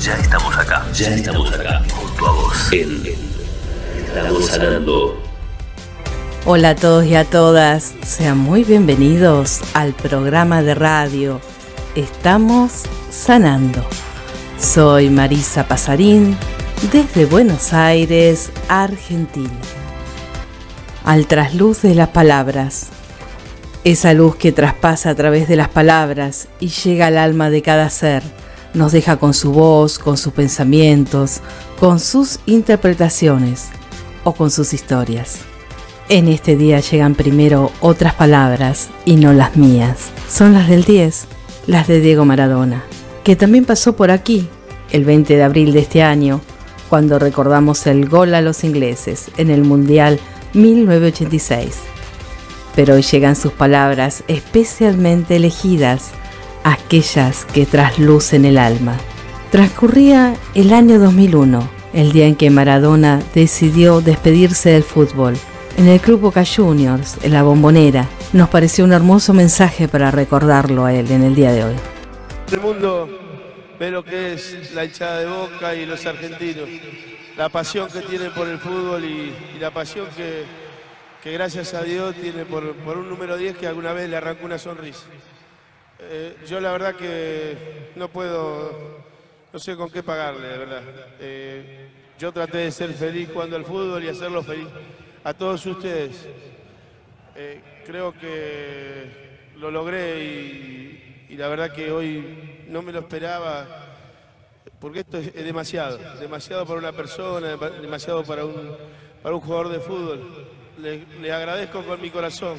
Ya estamos acá, ya estamos acá, junto a vos. En Estamos sanando. Hola a todos y a todas, sean muy bienvenidos al programa de radio Estamos sanando. Soy Marisa Pasarín desde Buenos Aires, Argentina. Al trasluz de las palabras. Esa luz que traspasa a través de las palabras y llega al alma de cada ser, nos deja con su voz, con sus pensamientos, con sus interpretaciones o con sus historias. En este día llegan primero otras palabras y no las mías. Son las del 10 las de Diego Maradona, que también pasó por aquí el 20 de abril de este año, cuando recordamos el gol a los ingleses en el Mundial 1986. Pero hoy llegan sus palabras especialmente elegidas, aquellas que traslucen el alma. Transcurría el año 2001, el día en que Maradona decidió despedirse del fútbol en el Club Boca Juniors, en la Bombonera, nos pareció un hermoso mensaje para recordarlo a él en el día de hoy. El mundo ve lo que es la hinchada de Boca y los argentinos, la pasión que tienen por el fútbol y, la pasión que, gracias a Dios tiene por, un número 10 que alguna vez le arrancó una sonrisa. Eh, yo la verdad que no puedo, no sé con qué pagarle, de verdad. Eh, yo traté de ser feliz jugando al fútbol y hacerlo feliz a todos ustedes. Eh, creo que lo logré y, la verdad que hoy no me lo esperaba, porque esto es, demasiado, demasiado para una persona, demasiado para un, para un jugador de fútbol. le agradezco con mi corazón.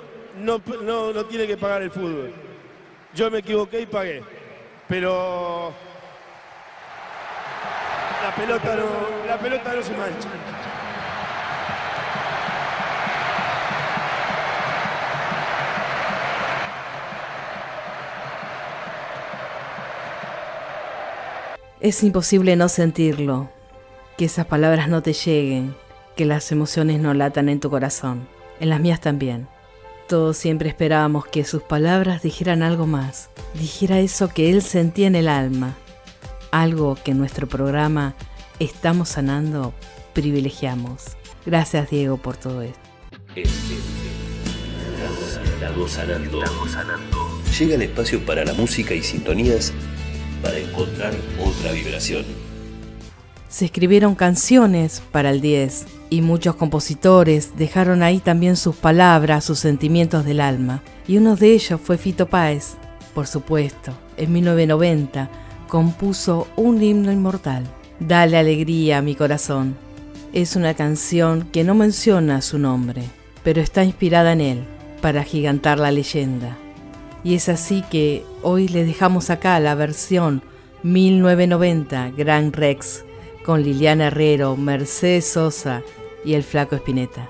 no, no, tiene que pagar el fútbol. Yo me equivoqué y pagué, pero la pelota no, la pelota no se mancha. Es imposible no sentirlo, que esas palabras no te lleguen, que las emociones no latan en tu corazón en las mías también. Todos siempre esperábamos que sus palabras dijeran algo más, dijera eso que él sentía en el alma, algo que en nuestro programa Estamos Sanando privilegiamos. Gracias Diego por todo esto. Llega el espacio para la música y sintonías para encontrar otra vibración. Se escribieron canciones para el 10 y muchos compositores dejaron ahí también sus palabras, sus sentimientos del alma. Y uno de ellos fue Fito Páez, por supuesto. En 1990 compuso un himno inmortal, Dale alegría a mi corazón. Es una canción que no menciona su nombre, pero está inspirada en él para gigantar la leyenda. Y es así que hoy les dejamos acá la versión 1990 Gran Rex con Liliana Herrero, Mercedes Sosa y el flaco Espineta.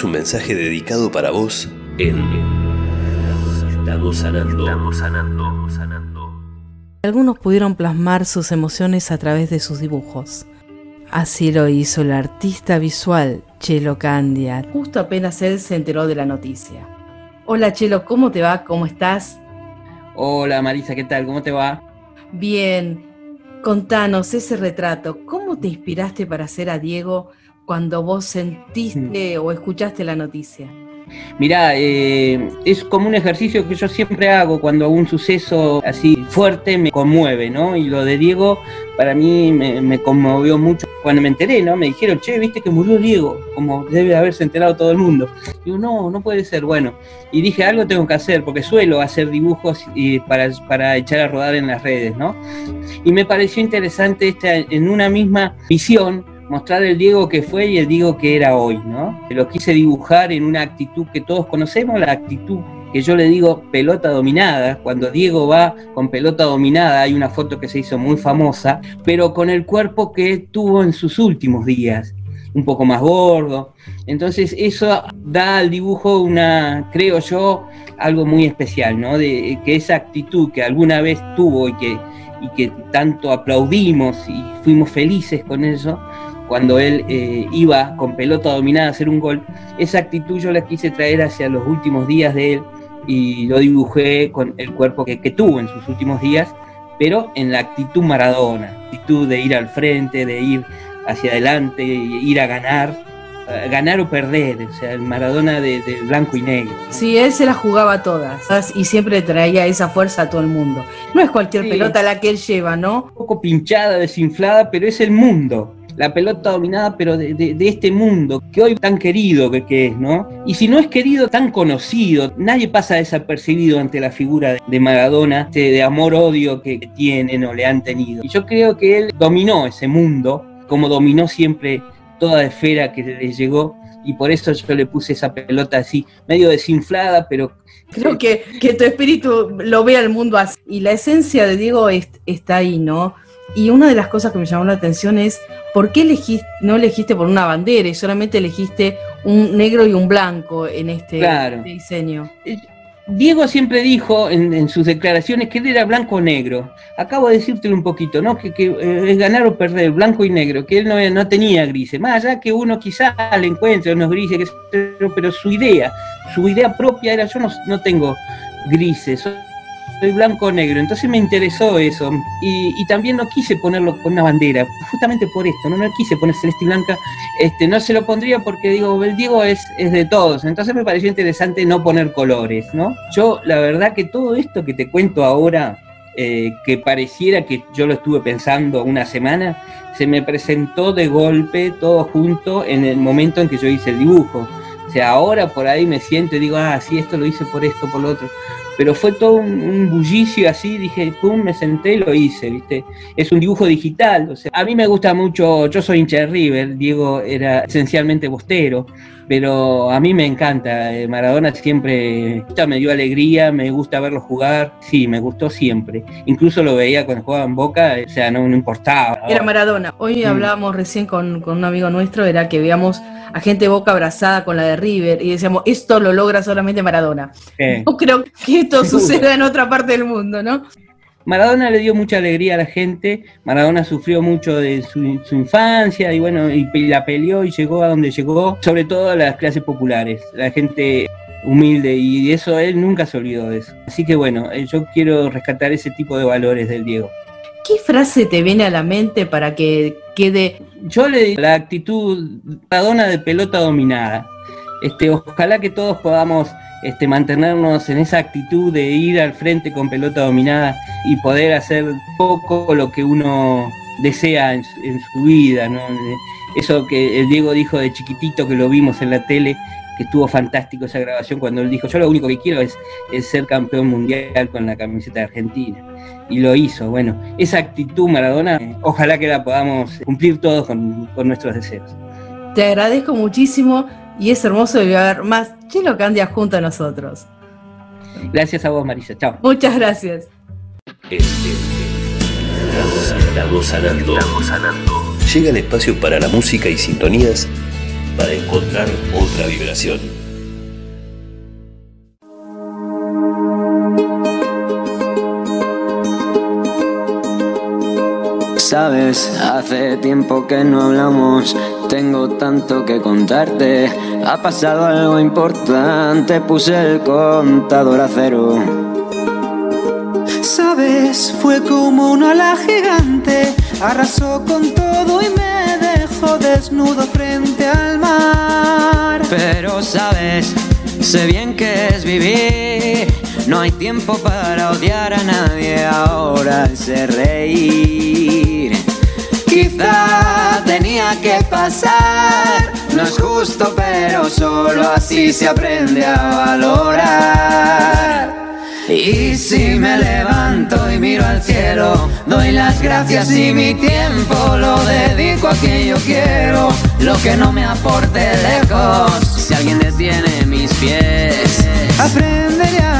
Es un mensaje dedicado para vos en Estamos sanando. Estamos sanando. sanando. Algunos pudieron plasmar sus emociones a través de sus dibujos. Así lo hizo el artista visual Chelo Candia, justo apenas él se enteró de la noticia. Hola Chelo, ¿cómo te va? ¿Cómo estás? Hola Marisa, ¿qué tal? ¿Cómo te va? Bien. Contanos ese retrato. ¿Cómo te inspiraste para hacer a Diego cuando vos sentiste o escuchaste la noticia? Mirá, eh, es como un ejercicio que yo siempre hago cuando un suceso así fuerte me conmueve, ¿no? Y lo de Diego para mí me, conmovió mucho. Cuando me enteré, ¿no? Me dijeron, che, viste que murió Diego, como debe haberse enterado todo el mundo. Digo, no, no puede ser, bueno. Y dije, algo tengo que hacer, porque suelo hacer dibujos y para, para echar a rodar en las redes, ¿no? Y me pareció interesante esta, en una misma visión, mostrar el Diego que fue y el Diego que era hoy, ¿no? Lo quise dibujar en una actitud que todos conocemos, la actitud que yo le digo pelota dominada, cuando Diego va con pelota dominada, hay una foto que se hizo muy famosa, pero con el cuerpo que tuvo en sus últimos días, un poco más gordo. Entonces eso da al dibujo una, creo yo, algo muy especial, ¿no? De que esa actitud que alguna vez tuvo y que, y que tanto aplaudimos y fuimos felices con eso, cuando él eh, iba con pelota dominada a hacer un gol, esa actitud yo la quise traer hacia los últimos días de él y lo dibujé con el cuerpo que, tuvo en sus últimos días, pero en la actitud maradona, actitud de ir al frente, de ir hacia adelante, ir a ganar, ganar o perder, o sea, el Maradona de, blanco y negro. Sí, él se la jugaba todas y siempre traía esa fuerza a todo el mundo. No es cualquier pelota la que él lleva, ¿no? Un poco pinchada, desinflada, pero es el mundo la pelota dominada, pero de, este mundo que hoy tan querido que, es, ¿no? Y si no es querido, tan conocido, nadie pasa desapercibido ante la figura de Maradona, este, de amor-odio que tienen o le han tenido. Y yo creo que él dominó ese mundo, como dominó siempre toda esfera que le llegó, y por eso yo le puse esa pelota así, medio desinflada, pero... Creo que, que tu espíritu lo ve al mundo así. Y la esencia de Diego está ahí, ¿no? Y una de las cosas que me llamó la atención es por qué elegiste, no elegiste por una bandera y solamente elegiste un negro y un blanco en este, este diseño. Diego siempre dijo en, sus declaraciones que él era blanco o negro. Acabo de decírtelo un poquito, ¿no? Que, eh, es ganar o perder, blanco y negro, que él no, no tenía grises. Más allá que uno quizás le encuentre unos grises, pero su idea, su idea propia era yo no, no tengo grises, soy blanco o negro. Entonces me interesó eso. Y, también no quise ponerlo con una bandera, justamente por esto, no, no quise poner celeste y blanca. Este, no se lo pondría porque digo, el Diego es, es de todos. Entonces me pareció interesante no poner colores, ¿no? Yo, la verdad que todo esto que te cuento ahora, eh, que pareciera que yo lo estuve pensando una semana, se me presentó de golpe todo junto en el momento en que yo hice el dibujo. O sea, ahora por ahí me siento y digo, ah, sí, esto lo hice por esto, por lo otro pero fue todo un, bullicio así, dije, pum, me senté y lo hice, ¿viste? Es un dibujo digital, o sea, a mí me gusta mucho, yo soy hincha de River, Diego era esencialmente bostero, pero a mí me encanta. Eh, Maradona siempre me dio alegría, me gusta verlo jugar, sí, me gustó siempre. Incluso lo veía cuando jugaba en Boca, o sea, no, importaba. Era Maradona. Hoy mm. hablábamos recién con, un amigo nuestro, era que veíamos a gente Boca abrazada con la de River y decíamos, esto lo logra solamente Maradona. No creo que esto suceda en otra parte del mundo, ¿no? Maradona le dio mucha alegría a la gente, Maradona sufrió mucho de su, infancia y bueno, y la peleó y llegó a donde llegó, sobre todo a las clases populares, la gente humilde y eso él nunca se olvidó de eso. Así que bueno, eh, yo quiero rescatar ese tipo de valores del Diego. ¿Qué frase te viene a la mente para que quede? Yo le digo la actitud Maradona de pelota dominada. Este, ojalá que todos podamos este, mantenernos en esa actitud de ir al frente con pelota dominada y poder hacer poco lo que uno desea en, su vida. Eso que el Diego dijo de chiquitito, que lo vimos en la tele, que estuvo fantástico esa grabación cuando él dijo, yo lo único que quiero es, ser campeón mundial con la camiseta de Argentina. Y lo hizo. Bueno, esa actitud Maradona, ojalá que la podamos cumplir todos con nuestros deseos. Te agradezco muchísimo y es hermoso ver más Chelo Candia junto a nosotros. Gracias a vos, Marisa. Chao. Muchas gracias. Estamos sanando. Estamos sanando. Llega el espacio para la música y sintonías para encontrar otra vibración. Sabes, hace tiempo que no hablamos, tengo tanto que contarte. Ha pasado algo importante, puse el contador a cero. Sabes, fue como una ala gigante, arrasó con todo y me dejó desnudo frente al mar. Pero sabes, sé bien que es vivir, no hay tiempo para odiar a nadie, ahora es reír. Quizá tenía que pasar, no es justo, pero solo así se aprende a valorar. Y si me levanto y miro al cielo, doy las gracias y mi tiempo lo dedico a quien yo quiero, lo que no me aporte lejos. Si alguien detiene mis pies, aprenderé a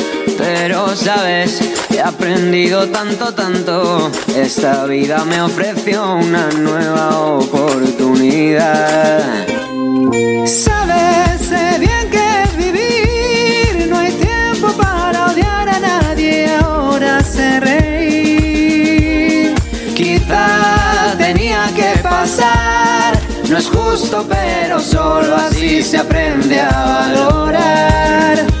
Pero sabes, he aprendido tanto, tanto. Esta vida me ofreció una nueva oportunidad. Sabes, sé bien que es vivir. No hay tiempo para odiar a nadie, ahora sé reír. Quizá tenía que pasar. No es justo, pero solo así se aprende a valorar.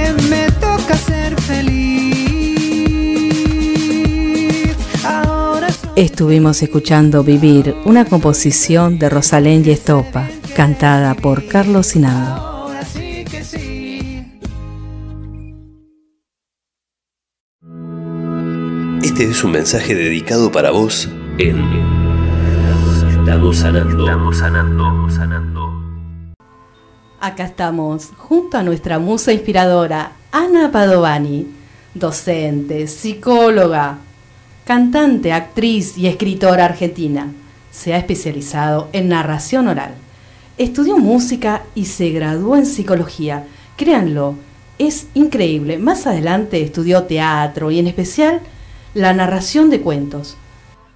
Estuvimos escuchando Vivir, una composición de Rosalén y Estopa, cantada por Carlos Sinando. Este es un mensaje dedicado para vos en Estamos sanando, estamos sanando, sanando. Acá estamos, junto a nuestra musa inspiradora, Ana Padovani, docente, psicóloga, cantante, actriz y escritora argentina. Se ha especializado en narración oral. Estudió música y se graduó en psicología, créanlo, es increíble. Más adelante estudió teatro y en especial la narración de cuentos.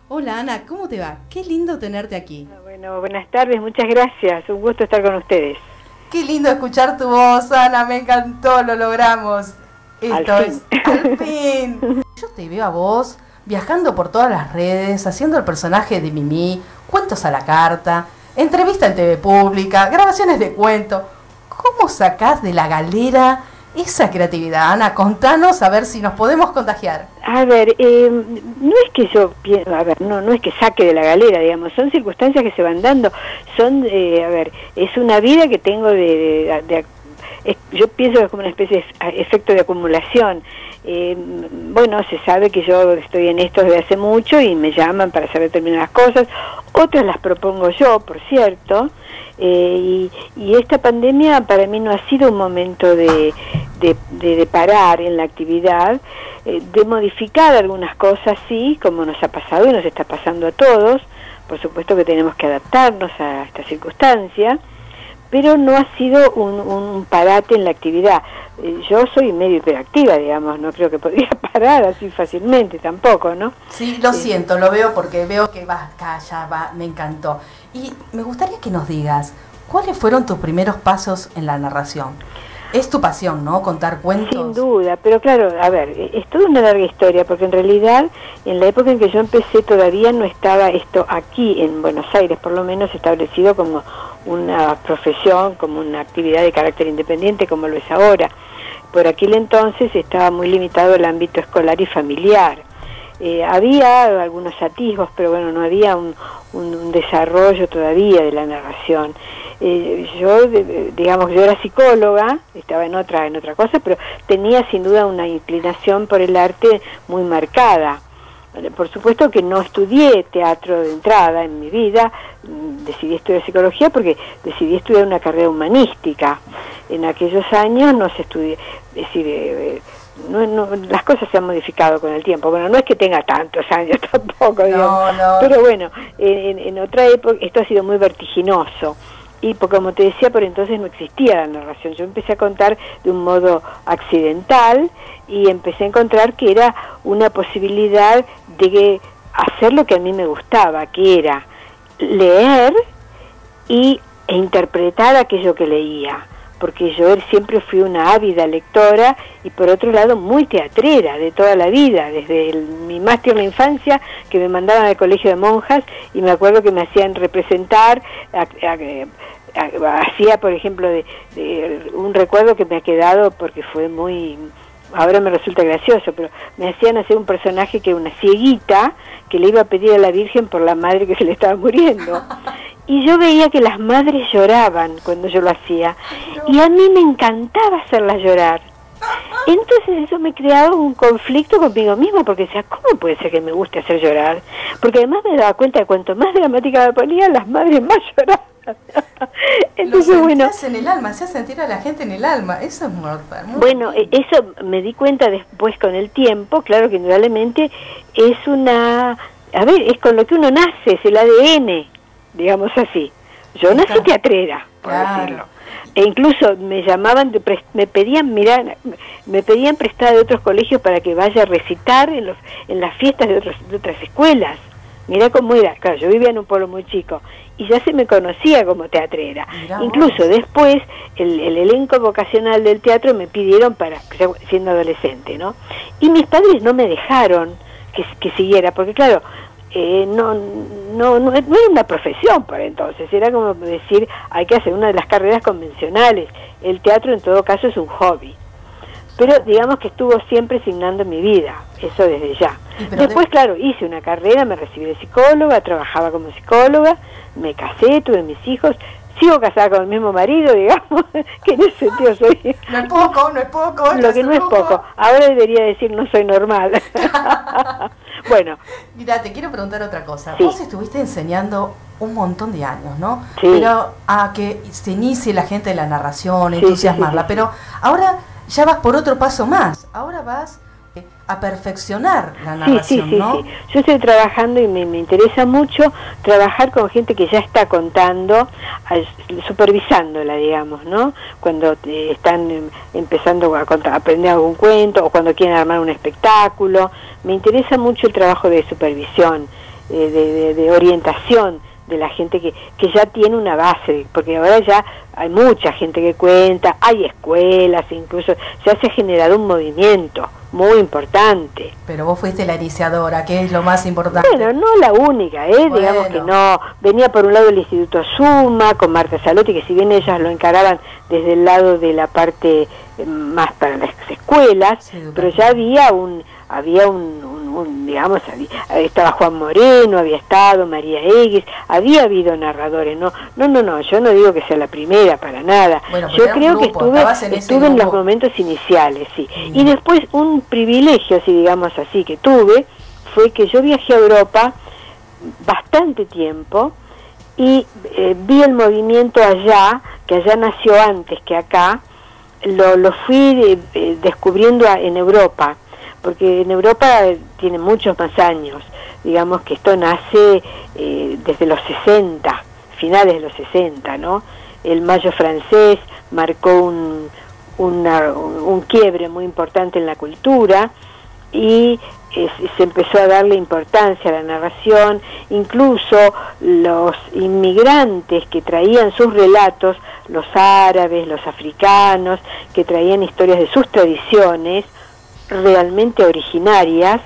Hola Ana, ¿cómo te va? Qué lindo tenerte aquí. Bueno, buenas tardes, muchas gracias. Un gusto estar con ustedes. Qué lindo escuchar tu voz, Ana, me encantó, lo logramos. Esto Al es al fin. Yo te veo a vos viajando por todas las redes, haciendo el personaje de Mimi, cuentos a la carta, entrevista en TV pública, grabaciones de cuentos. ¿Cómo sacás de la galera esa creatividad, Ana? Contanos a ver si nos podemos contagiar. A ver, eh, no es que yo a ver, no, no es que saque de la galera, digamos, son circunstancias que se van dando, son, eh, a ver, es una vida que tengo de, de- de- es- yo pienso que es como una especie de efecto de acumulación. Eh, bueno, se sabe que yo estoy en esto desde hace mucho y me llaman para hacer determinadas cosas, otras las propongo yo, por cierto, eh, y, esta pandemia para mí no ha sido un momento de, de, de- de parar en la actividad, eh, de modificar algunas cosas, sí, como nos ha pasado y nos está pasando a todos. Por supuesto que tenemos que adaptarnos a esta circunstancia, pero no ha sido un, un parate en la actividad. Eh, yo soy medio hiperactiva, digamos, no creo que podría parar así fácilmente tampoco, ¿no? Sí, lo siento, lo veo porque veo que vas ya va, me encantó. Y me gustaría que nos digas, ¿cuáles fueron tus primeros pasos en la narración? Es tu pasión, ¿no? Contar cuentos. Sin duda, pero claro, a ver, es toda una larga historia, porque en realidad en la época en que yo empecé todavía no estaba esto aquí en Buenos Aires, por lo menos establecido como una profesión, como una actividad de carácter independiente, como lo es ahora. Por aquel entonces estaba muy limitado el ámbito escolar y familiar. Eh, había algunos atisbos, pero bueno, no había un, un- desarrollo todavía de la narración. Eh, yo, de- digamos, yo era psicóloga, estaba en otra, en otra cosa, pero tenía sin duda una inclinación por el arte muy marcada. Eh, Por supuesto que no estudié teatro de entrada en mi vida, mm, decidí estudiar psicología porque decidí estudiar una carrera humanística. En aquellos años no se estudió, es decir, eh, eh, no, no- las cosas se han modificado con el tiempo. Bueno, no es que tenga tantos años tampoco, digamos. no. pero bueno, en, en otra época esto ha sido muy vertiginoso. Y porque, como te decía, por entonces no existía la narración. Yo empecé a contar de un modo accidental y empecé a encontrar que era una posibilidad de hacer lo que a mí me gustaba, que era leer y, e interpretar aquello que leía. Porque yo siempre fui una ávida lectora y por otro lado muy teatrera de toda la vida, desde mi más tierna infancia que me mandaban al colegio de monjas y me acuerdo que me hacían representar, hacía por ejemplo de, de un recuerdo que me ha quedado porque fue muy ahora me resulta gracioso, pero me hacían hacer un personaje que era una cieguita que le iba a pedir a la Virgen por la madre que se le estaba muriendo. Y yo veía que las madres lloraban cuando yo lo hacía. Y a mí me encantaba hacerlas llorar. Entonces eso me creaba un conflicto conmigo misma, porque decía, ¿cómo puede ser que me guste hacer llorar? Porque además me daba cuenta de cuanto más dramática me ponía, las madres más lloraban. Entonces, Lo bueno, en el alma, hacías sentir a la gente en el alma. Eso es mortal. Bueno, e- eso me di cuenta después con el tiempo, claro que indudablemente es una, a ver, es con lo que uno nace, es el ADN, digamos así. Yo nací teatrera, por Claro. decirlo. E incluso me llamaban, de pres- me pedían, mirar, me pedían prestada de otros colegios para que vaya a recitar en, los, en las fiestas de, otros, de otras escuelas. Mirá cómo era, claro, yo vivía en un pueblo muy chico y ya se me conocía como teatrera. Mirá vos. Incluso después el, el elenco vocacional del teatro me pidieron para, siendo adolescente, ¿no? Y mis padres no me dejaron que, que siguiera, porque claro, eh, no, no, no, no era una profesión por entonces, era como decir, hay que hacer una de las carreras convencionales. El teatro en todo caso es un hobby. Pero digamos que estuvo siempre signando mi vida, eso desde ya. Después, de- claro, hice una carrera, me recibí de psicóloga, trabajaba como psicóloga, me casé, tuve mis hijos, sigo casada con el mismo marido, digamos, que en ese sentido soy No es poco, no es poco. lo que no es poco. Ahora debería decir no soy normal. bueno, Mira, te quiero preguntar otra cosa. Sí. Vos estuviste enseñando un montón de años, ¿no? Sí. Pero a que se inicie la gente de la narración, entusiasmarla. Pero ahora ya vas por otro paso más. Ahora vas a perfeccionar la narración, sí, sí, sí, Yo estoy trabajando y me, interesa mucho trabajar con gente que ya está contando, supervisándola, digamos, ¿no? Cuando están em, empezando a, aprender algún cuento o cuando quieren armar un espectáculo. Me interesa mucho el trabajo de supervisión, eh, de, orientación de la gente que, que ya tiene una base, porque ahora ya hay mucha gente que cuenta, hay escuelas, incluso ya se ha generado un movimiento muy importante. Pero vos fuiste la iniciadora, que es lo más importante. Bueno, no la única, ¿eh? digamos que no. Venía por un lado el Instituto Suma con Marta Salotti, que si bien ellas lo encaraban desde el lado de la parte eh, más para las escuelas, pero ya había un había un, digamos, estaba Juan Moreno, había estado María Egues, había habido narradores, no, no, no, no, yo no digo que sea la primera para nada, yo creo que estuve, en, estuve en los momentos iniciales, sí, y después un privilegio, si digamos así, que tuve, fue que yo viajé a Europa bastante tiempo y eh, vi el movimiento allá, que allá nació antes que acá, lo, lo fui eh, descubriendo en Europa porque en Europa tiene muchos más años, digamos que esto nace eh, desde los 60, finales de los 60, ¿no? El Mayo francés marcó un, un quiebre muy importante en la cultura y se empezó a darle importancia a la narración, incluso los inmigrantes que traían sus relatos, los árabes, los africanos, que traían historias de sus tradiciones, realmente originarias,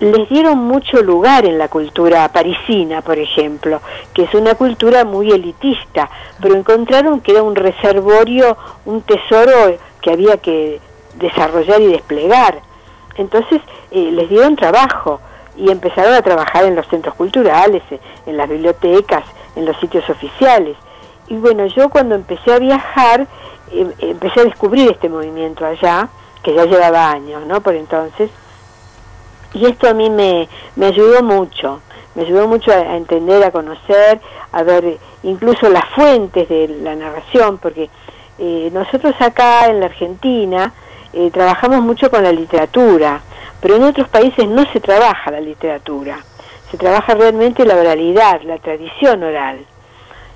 les dieron mucho lugar en la cultura parisina, por ejemplo, que es una cultura muy elitista, pero encontraron que era un reservorio, un tesoro que había que desarrollar y desplegar. Entonces eh, les dieron trabajo y empezaron a trabajar en los centros culturales, en las bibliotecas, en los sitios oficiales. Y bueno, yo cuando empecé a viajar, em, empecé a descubrir este movimiento allá, que ya llevaba años, ¿no? Por entonces. Y esto a mí me, me ayudó mucho, me ayudó mucho a, entender, a conocer, a ver incluso las fuentes de la narración, porque eh, nosotros acá en la Argentina eh, trabajamos mucho con la literatura, pero en otros países no se trabaja la literatura, se trabaja realmente la oralidad, la tradición oral.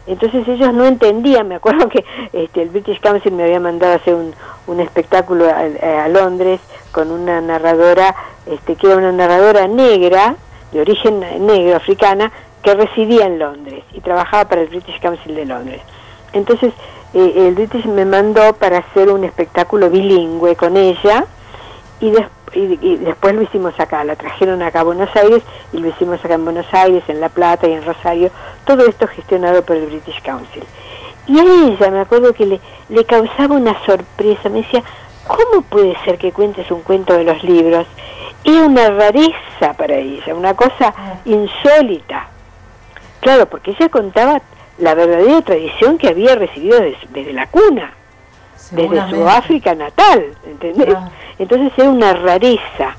Entonces ellos no entendían, me acuerdo que este, el British Council me había mandado hacer un, un espectáculo a, Londres con una narradora, este, que era una narradora negra, de origen negro, africana, que residía en Londres y trabajaba para el British Council de Londres. Entonces eh, el British me mandó para hacer un espectáculo bilingüe con ella y después y, después lo hicimos acá, la trajeron acá a Buenos Aires y lo hicimos acá en Buenos Aires, en La Plata y en Rosario, todo esto gestionado por el British Council. Y a ella me acuerdo que le, le causaba una sorpresa, me decía, ¿cómo puede ser que cuentes un cuento de los libros? Era una rareza para ella, una cosa insólita. Claro, porque ella contaba la verdadera tradición que había recibido desde, la cuna, desde su África natal, ¿entendés? Entonces era una rareza.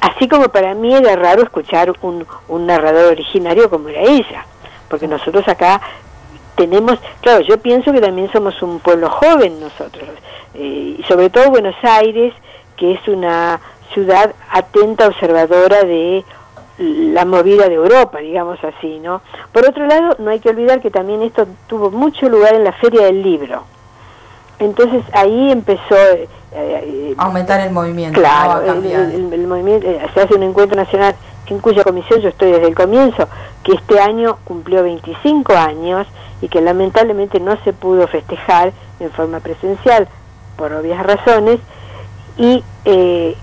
Así como para mí era raro escuchar un, un narrador originario como era ella, porque nosotros acá tenemos, claro, yo pienso que también somos un pueblo joven nosotros, eh, y sobre todo Buenos Aires, que es una ciudad atenta, observadora de la movida de Europa, digamos así, ¿no? Por otro lado, no hay que olvidar que también esto tuvo mucho lugar en la Feria del Libro. Entonces ahí empezó eh, aumentar el movimiento. Claro, el, movimiento, eh, se hace un encuentro nacional en cuya comisión yo estoy desde el comienzo, que este año cumplió 25 años y que lamentablemente no se pudo festejar en forma presencial por obvias razones y eh,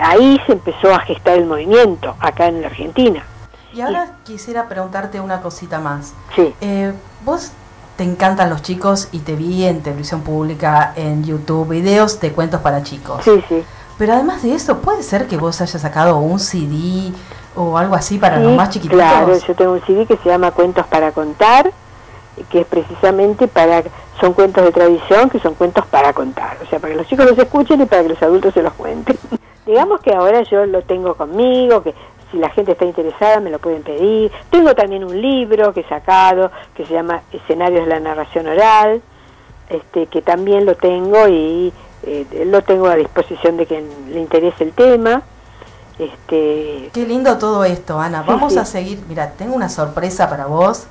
ahí se empezó a gestar el movimiento acá en la Argentina. Y ahora quisiera preguntarte una cosita más. Sí. vos te encantan los chicos y te vi en televisión pública, en YouTube, videos de cuentos para chicos. Sí, sí. Pero además de eso, ¿puede ser que vos hayas sacado un CD o algo así para los más chiquititos? Claro, yo tengo un CD que se llama Cuentos para contar, que es precisamente para, son cuentos de tradición, que son cuentos para contar, o sea, para que los chicos los escuchen y para que los adultos se los cuenten. Digamos que ahora yo lo tengo conmigo, que si la gente está interesada me lo pueden pedir. Tengo también un libro que he sacado que se llama Escenarios de la narración oral, este, que también lo tengo y eh, lo tengo a disposición de quien le interese el tema. Este... Qué lindo todo esto, Ana. Vamos a seguir. Mira, tengo una sorpresa para vos,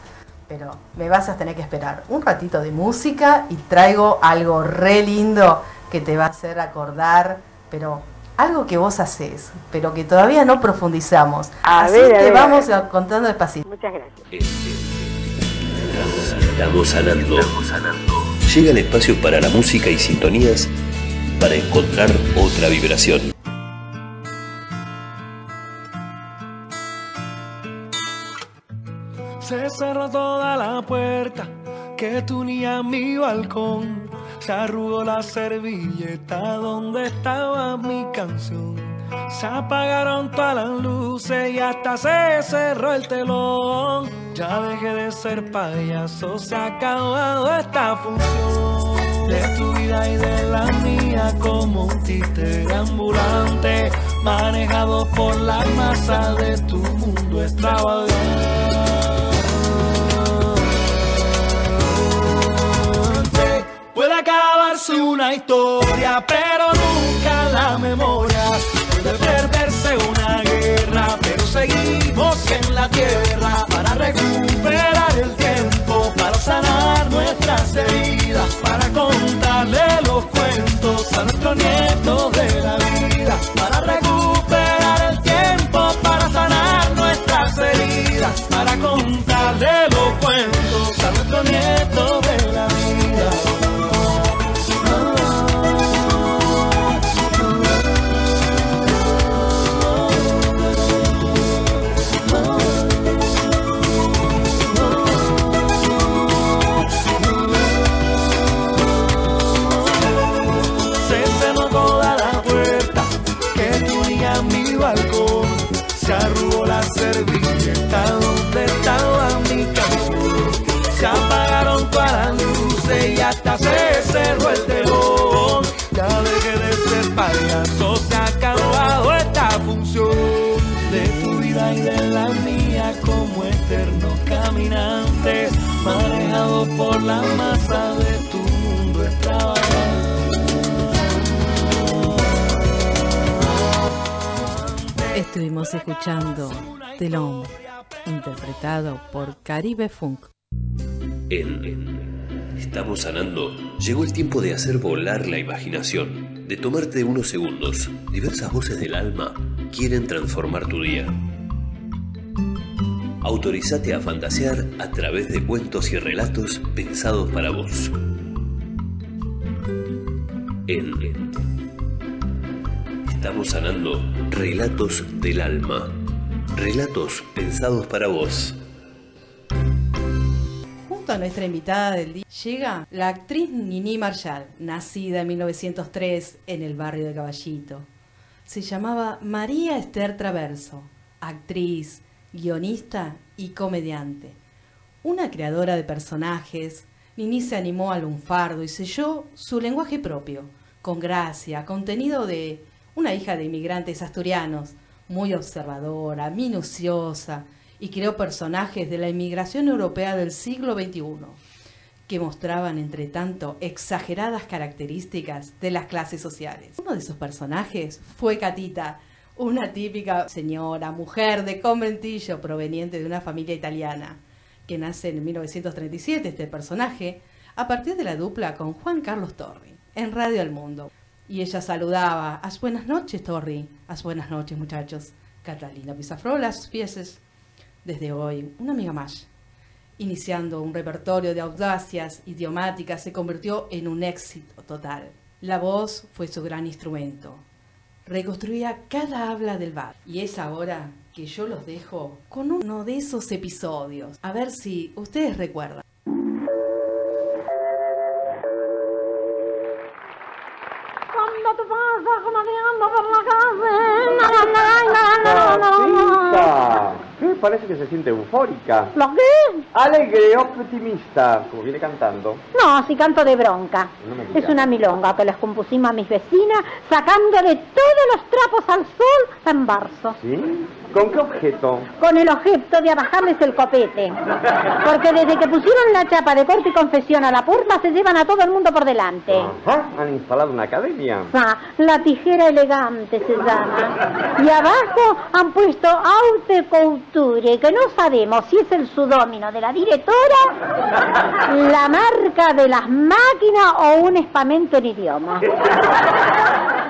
pero me vas a tener que esperar un ratito de música y traigo algo re lindo que te va a hacer acordar, pero algo que vos haces, pero que todavía no profundizamos. Así que vamos contando despacito. Muchas gracias. Estamos sanando. Llega el espacio para la música y sintonías para encontrar otra vibración. Se cerró toda la puerta que tunía mi balcón. Se arrugó la servilleta donde estaba mi canción. Se apagaron todas las luces y hasta se cerró el telón. Ya dejé de ser payaso, se ha acabado esta función de tu vida y de la mía como un títere ambulante, manejado por la masa de tu mundo extravagante. Puede acabarse una historia, pero nunca la memoria. Puede perderse una guerra, pero seguimos en la tierra para recuperar el tiempo, para sanar nuestras heridas, para por la masa de tu mundo extravagante. Estuvimos escuchando Telón, interpretado por Caribe Funk. En Estamos sanando. Llegó el tiempo de hacer volar la imaginación, de tomarte unos segundos. Diversas voces del alma quieren transformar tu día. Autorizate a fantasear a través de cuentos y relatos pensados para vos. En, Estamos sanando relatos del alma. Relatos pensados para vos. Junto a nuestra invitada del día llega la actriz Nini Marshall, nacida en 1903 en el barrio de Caballito. Se llamaba María Esther Traverso, actriz, guionista y comediante. Una creadora de personajes, Nini se animó al lunfardo y selló su lenguaje propio, con gracia, contenido de una hija de inmigrantes asturianos, muy observadora, minuciosa, y creó personajes de la inmigración europea del siglo XXI, que mostraban, entre tanto, exageradas características de las clases sociales. Uno de esos personajes fue Catita, una típica señora, mujer de conventillo proveniente de una familia italiana, que nace en 1937 este personaje, a partir de la dupla con Juan Carlos Torri, en Radio El Mundo. Y ella saludaba, Haz buenas noches, Torri, haz buenas noches, muchachos. Catalina Pizafrola, sus pieses. Desde hoy, una amiga más. Iniciando un repertorio de audacias idiomáticas, se convirtió en un éxito total. La voz fue su gran instrumento. Reconstruía cada habla del bar. Y es ahora que yo los dejo con uno de esos episodios. A ver si ustedes recuerdan. Parece que se siente eufórica. ¿Lo qué? Alegre, optimista, como viene cantando. No, si canto de bronca. No me digas. Es una milonga que les compusimos a mis vecinas, sacándole todos los trapos al sol en barzo. ¿Sí? ¿Con qué objeto? Con el objeto de abajarles el copete. Porque desde que pusieron la chapa de corte y confesión a la puerta, se llevan a todo el mundo por delante. Ajá, han instalado una academia. Ah, la tijera elegante se llama. Y abajo han puesto haute couture, que no sabemos si es el sudómino de la directora, la marca de las máquinas o un espamento en idioma.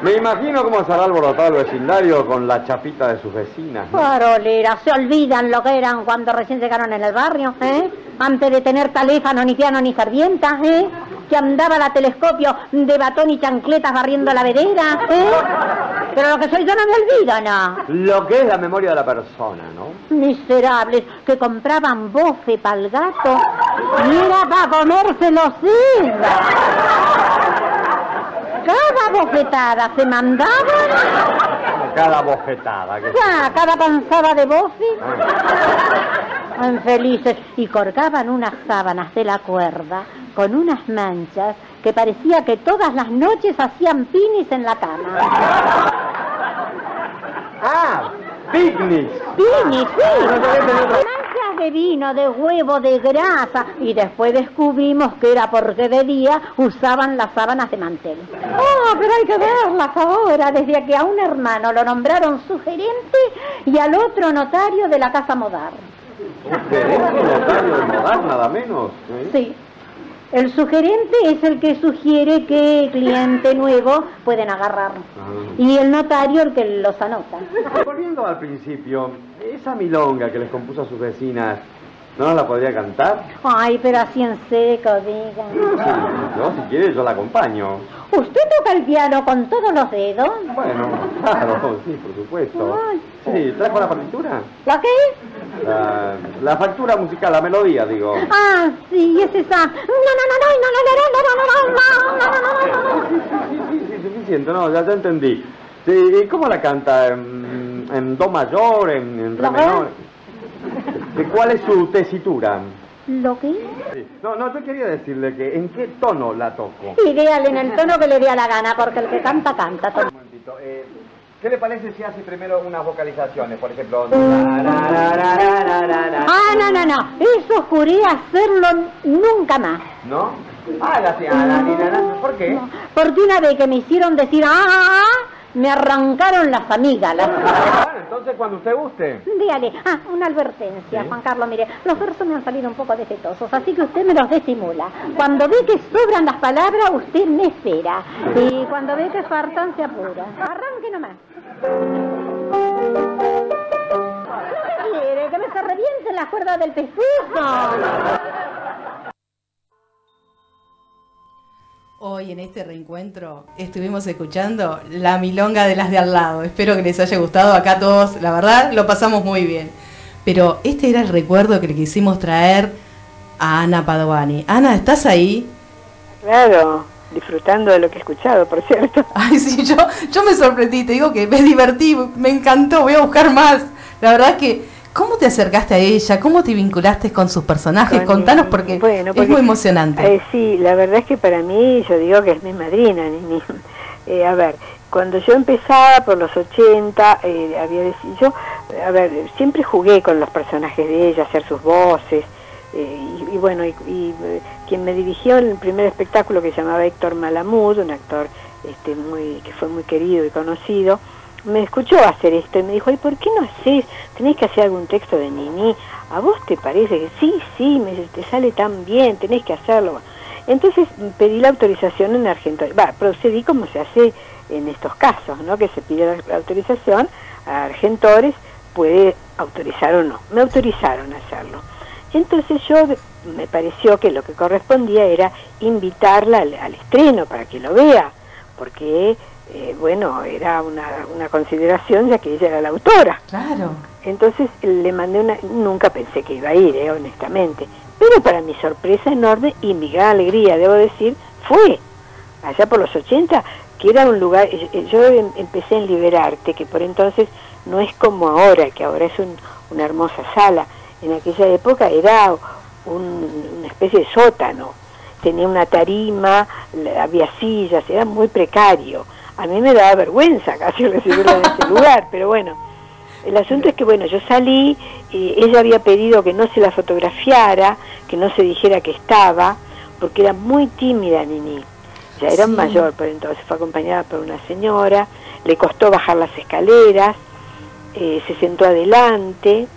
Me imagino cómo se hará alborotado el vecindario con la chapita de sus vecinas. ¿no? Farolera, se olvidan lo que eran cuando recién llegaron en el barrio, ¿eh? Antes de tener teléfono, ni piano, ni servienta, ¿eh? Que andaba la telescopio de batón y chancletas barriendo la vereda, ¿eh? Pero lo que soy yo no me olvido, ¿no? Lo que es la memoria de la persona, ¿no? Miserables que compraban bofe pa'l gato y era para comerse los hijos. Cada bofetada se mandaban, Cada bofetada. Que... ya, cada panzada de bofe. Infelices, y colgaban unas sábanas de la cuerda con unas manchas que parecía que todas las noches hacían pinis en la cama. ¡Ah! ¡Picnic! Pinis, sí. Manchas de vino, de huevo, de grasa. Y después descubrimos que era porque de día usaban las sábanas de mantel. Oh, pero hay que verlas ahora, desde que a un hermano lo nombraron su gerente y al otro notario de la casa modar. Gerente notario de modar, nada menos. ¿eh? Sí. El sugerente es el que sugiere qué cliente nuevo pueden agarrar. Ah. Y el notario el que los anota. Volviendo al principio, esa milonga que les compuso a sus vecinas, ¿no nos la podría cantar? Ay, pero así en seco, diga. Yo, si quiere, yo la acompaño. ¿Usted toca el piano con todos los dedos? Bueno, claro, sí, por supuesto. Ay. Sí, ¿trajo la partitura? ¿La qué? La, la factura musical, la melodía, digo. Ah, sí, es esa. No, no, no, no, no, no, no, no, no, no, no, no, no, no. Sí, sí, sí, suficiente, no, ya, ya entendí. Sí, ¿y cómo la canta? ¿En, en do mayor, en, en re menor? ¿De ¿Cuál es su tesitura? ¿Lo? Sí. No, no, yo quería decirle que en qué tono la toco. Ideal en el tono que le dé a la gana, porque el que canta, canta. Un momentito, eh, ¿qué le parece si hace primero unas vocalizaciones? Por ejemplo... Ah, no, no, no. Eso juré hacerlo nunca más. ¿No? Ah, la señora, ¿por qué? Porque una vez que me hicieron decir ah, ah, ah, me arrancaron las amígdalas. Bueno, entonces cuando usted guste. Dígale, ah, una advertencia, Juan Carlos, mire, los versos me han salido un poco defectuosos, así que usted me los destimula. Cuando ve que sobran las palabras, usted me espera. Y cuando ve que faltan, se apura. Arranque nomás. ¿Qué quiere? ¿Que me se revienten las cuerdas del pescuezo? Hoy en este reencuentro estuvimos escuchando la milonga de las de al lado. Espero que les haya gustado acá todos. La verdad, lo pasamos muy bien. Pero este era el recuerdo que le quisimos traer a Ana Padovani. Ana, ¿estás ahí? Claro, disfrutando de lo que he escuchado, por cierto. Ay, sí, yo, yo me sorprendí. Te digo que me divertí, me encantó. Voy a buscar más. La verdad es que, ¿cómo te acercaste a ella? ¿Cómo te vinculaste con sus personajes? Con- Contanos porque, bueno, es muy emocionante. Eh, sí, la verdad es que para mí, yo digo que es mi madrina. ni- ni- eh, a ver, cuando yo empezaba por los 80, eh, había decidido, yo, a ver, siempre jugué con los personajes de ella, hacer sus voces. eh, y, y bueno, y, y, eh, quien me dirigió el primer espectáculo que se llamaba Héctor Malamud, un actor este, muy, que fue muy querido y conocido, me escuchó hacer esto y me dijo, ¿y por qué no haces? Tenés que hacer algún texto de Nini. ¿A vos te parece que sí, sí, me, te sale tan bien, tenés que hacerlo? Entonces pedí la autorización en Argentina. Va, procedí como se hace en estos casos, ¿no? Que se pide la autorización a Argentores, puede autorizar o no. Me autorizaron a hacerlo. Entonces yo me pareció que lo que correspondía era invitarla al, al estreno para que lo vea, porque, eh, bueno, era una, una consideración ya que ella era la autora. Claro. Entonces le mandé una, nunca pensé que iba a ir, eh, honestamente. Pero para mi sorpresa enorme y mi gran alegría, debo decir, fue allá por los 80, que era un lugar, eh, eh, yo em- empecé en Liberarte, que por entonces no es como ahora, que ahora es un- una hermosa sala. En aquella época era una especie de sótano. Tenía una tarima, había sillas, era muy precario. A mí me daba vergüenza casi recibirla en ese lugar, pero bueno. El asunto es que, bueno, yo salí, y ella había pedido que no se la fotografiara, que no se dijera que estaba, porque era muy tímida Nini. Ya era mayor, pero entonces fue acompañada por una señora, le costó bajar las escaleras, eh, se sentó adelante.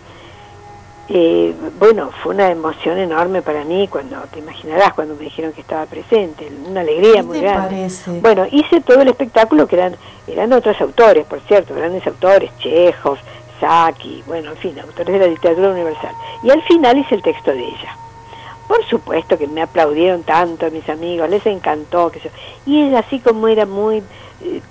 Eh, bueno, fue una emoción enorme para mí cuando, te imaginarás, cuando me dijeron que estaba presente, una alegría muy grande. Bueno, hice todo el espectáculo que eran, eran otros autores, por cierto, grandes autores, Chejos, Saki, bueno, en fin, autores de la literatura universal. Y al final hice el texto de ella. Por supuesto que me aplaudieron tanto mis amigos, les encantó. Que Y ella así como era muy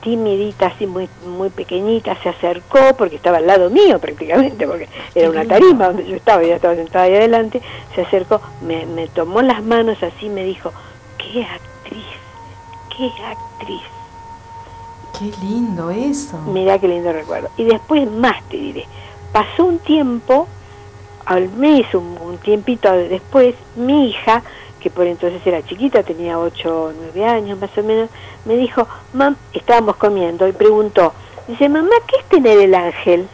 timidita, así muy, muy pequeñita, se acercó porque estaba al lado mío prácticamente, porque era una tarima donde yo estaba, ella estaba sentada ahí adelante, se acercó, me, me tomó las manos así me dijo, qué actriz, qué actriz. Qué lindo eso. Mira qué lindo recuerdo. Y después más te diré, pasó un tiempo al mes, un, tiempito después, mi hija, que por entonces era chiquita, tenía 8 o 9 años más o menos, me dijo, mam, estábamos comiendo y preguntó, dice, mamá, ¿qué es tener el ángel?